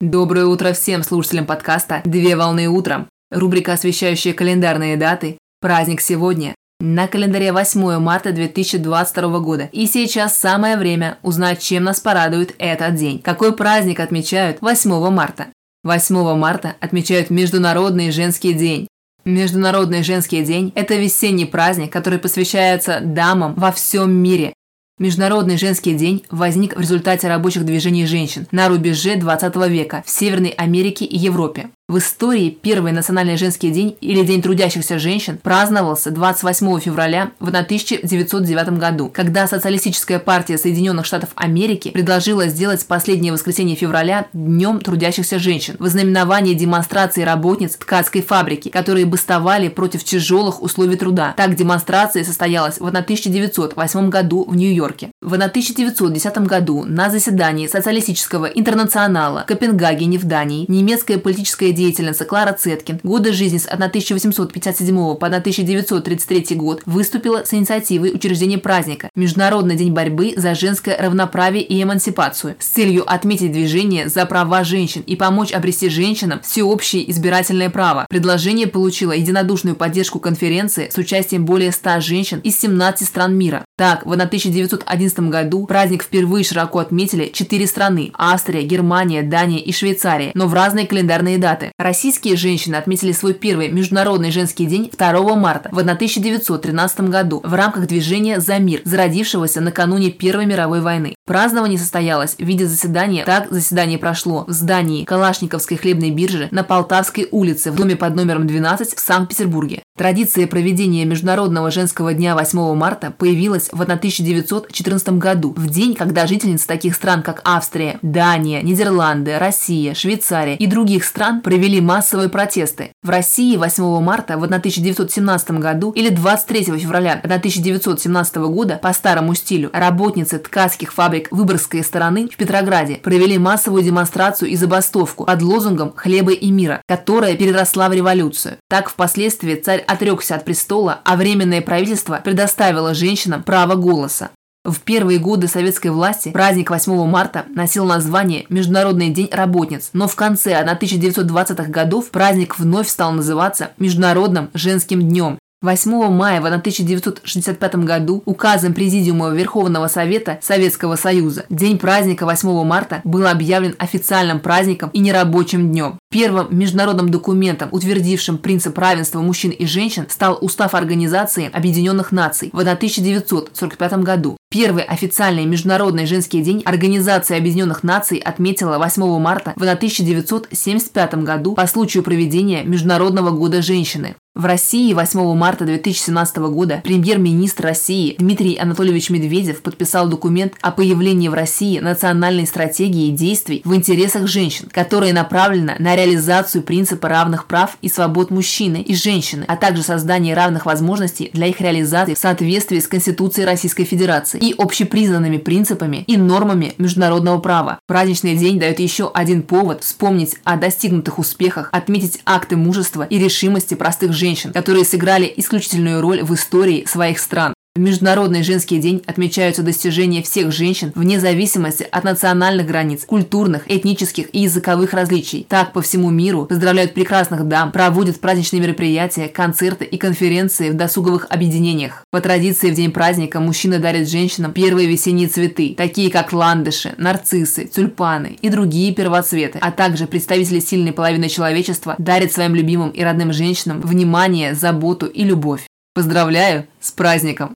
Доброе утро всем слушателям подкаста «Две волны утром». Рубрика, освещающая календарные даты. Праздник сегодня. На календаре 8 марта 2022 года. И сейчас самое время узнать, чем нас порадует этот день. Какой праздник отмечают 8 марта? 8 марта отмечают Международный женский день. Международный женский день – это весенний праздник, который посвящается дамам во всем мире. Международный женский день возник в результате рабочих движений женщин на рубеже 20 века в Северной Америке и Европе. В истории первый национальный женский день или День трудящихся женщин праздновался 28 февраля в 1909 году, когда Социалистическая партия Соединенных Штатов Америки предложила сделать последнее воскресенье февраля Днем трудящихся женщин в знаменовании демонстрации работниц ткацкой фабрики, которые бастовали против тяжелых условий труда. Так демонстрация состоялась в 1908 году в Нью-Йорке. В 1910 году на заседании Социалистического интернационала в Копенгагене в Дании немецкая политическая деятельница Клара Цеткин годы жизни с 1857 по 1933 год выступила с инициативой учреждения праздника Международный день борьбы за женское равноправие и эмансипацию с целью отметить движение за права женщин и помочь обрести женщинам всеобщее избирательное право. Предложение получило единодушную поддержку конференции с участием более 100 женщин из 17 стран мира. Так, в 1911 году праздник впервые широко отметили четыре страны – Австрия, Германия, Дания и Швейцария, но в разные календарные даты даты. Российские женщины отметили свой первый Международный женский день 2 марта в 1913 году в рамках движения «За мир», зародившегося накануне Первой мировой войны. Празднование состоялось в виде заседания. Так заседание прошло в здании Калашниковской хлебной биржи на Полтавской улице в доме под номером 12 в Санкт-Петербурге. Традиция проведения Международного женского дня 8 марта появилась в 1914 году, в день, когда жительницы таких стран, как Австрия, Дания, Нидерланды, Россия, Швейцария и других стран провели массовые протесты. В России 8 марта в 1917 году или 23 февраля 1917 года по старому стилю работницы ткацких фабрик Выборгской стороны в Петрограде провели массовую демонстрацию и забастовку под лозунгом «Хлеба и мира», которая переросла в революцию. Так впоследствии царь отрекся от престола, а Временное правительство предоставило женщинам право голоса. В первые годы советской власти праздник 8 марта носил название Международный день работниц, но в конце 1920-х годов праздник вновь стал называться Международным женским днем 8 мая в 1965 году указом Президиума Верховного Совета Советского Союза День праздника 8 марта был объявлен официальным праздником и нерабочим днем. Первым международным документом, утвердившим принцип равенства мужчин и женщин, стал Устав Организации Объединенных Наций в 1945 году. Первый официальный Международный женский день Организация Объединенных Наций отметила 8 марта в 1975 году по случаю проведения Международного года женщины. В России 8 марта 2017 года премьер-министр России Дмитрий Анатольевич Медведев подписал документ о появлении в России национальной стратегии действий в интересах женщин, которая направлена на реализацию принципа равных прав и свобод мужчины и женщины, а также создание равных возможностей для их реализации в соответствии с Конституцией Российской Федерации и общепризнанными принципами и нормами международного права. Праздничный день дает еще один повод вспомнить о достигнутых успехах, отметить акты мужества и решимости простых женщин, которые сыграли исключительную роль в истории своих стран. В Международный женский день отмечаются достижения всех женщин вне зависимости от национальных границ, культурных, этнических и языковых различий. Так по всему миру поздравляют прекрасных дам, проводят праздничные мероприятия, концерты и конференции в досуговых объединениях. По традиции в день праздника мужчины дарят женщинам первые весенние цветы, такие как ландыши, нарциссы, тюльпаны и другие первоцветы, а также представители сильной половины человечества дарят своим любимым и родным женщинам внимание, заботу и любовь. Поздравляю с праздником!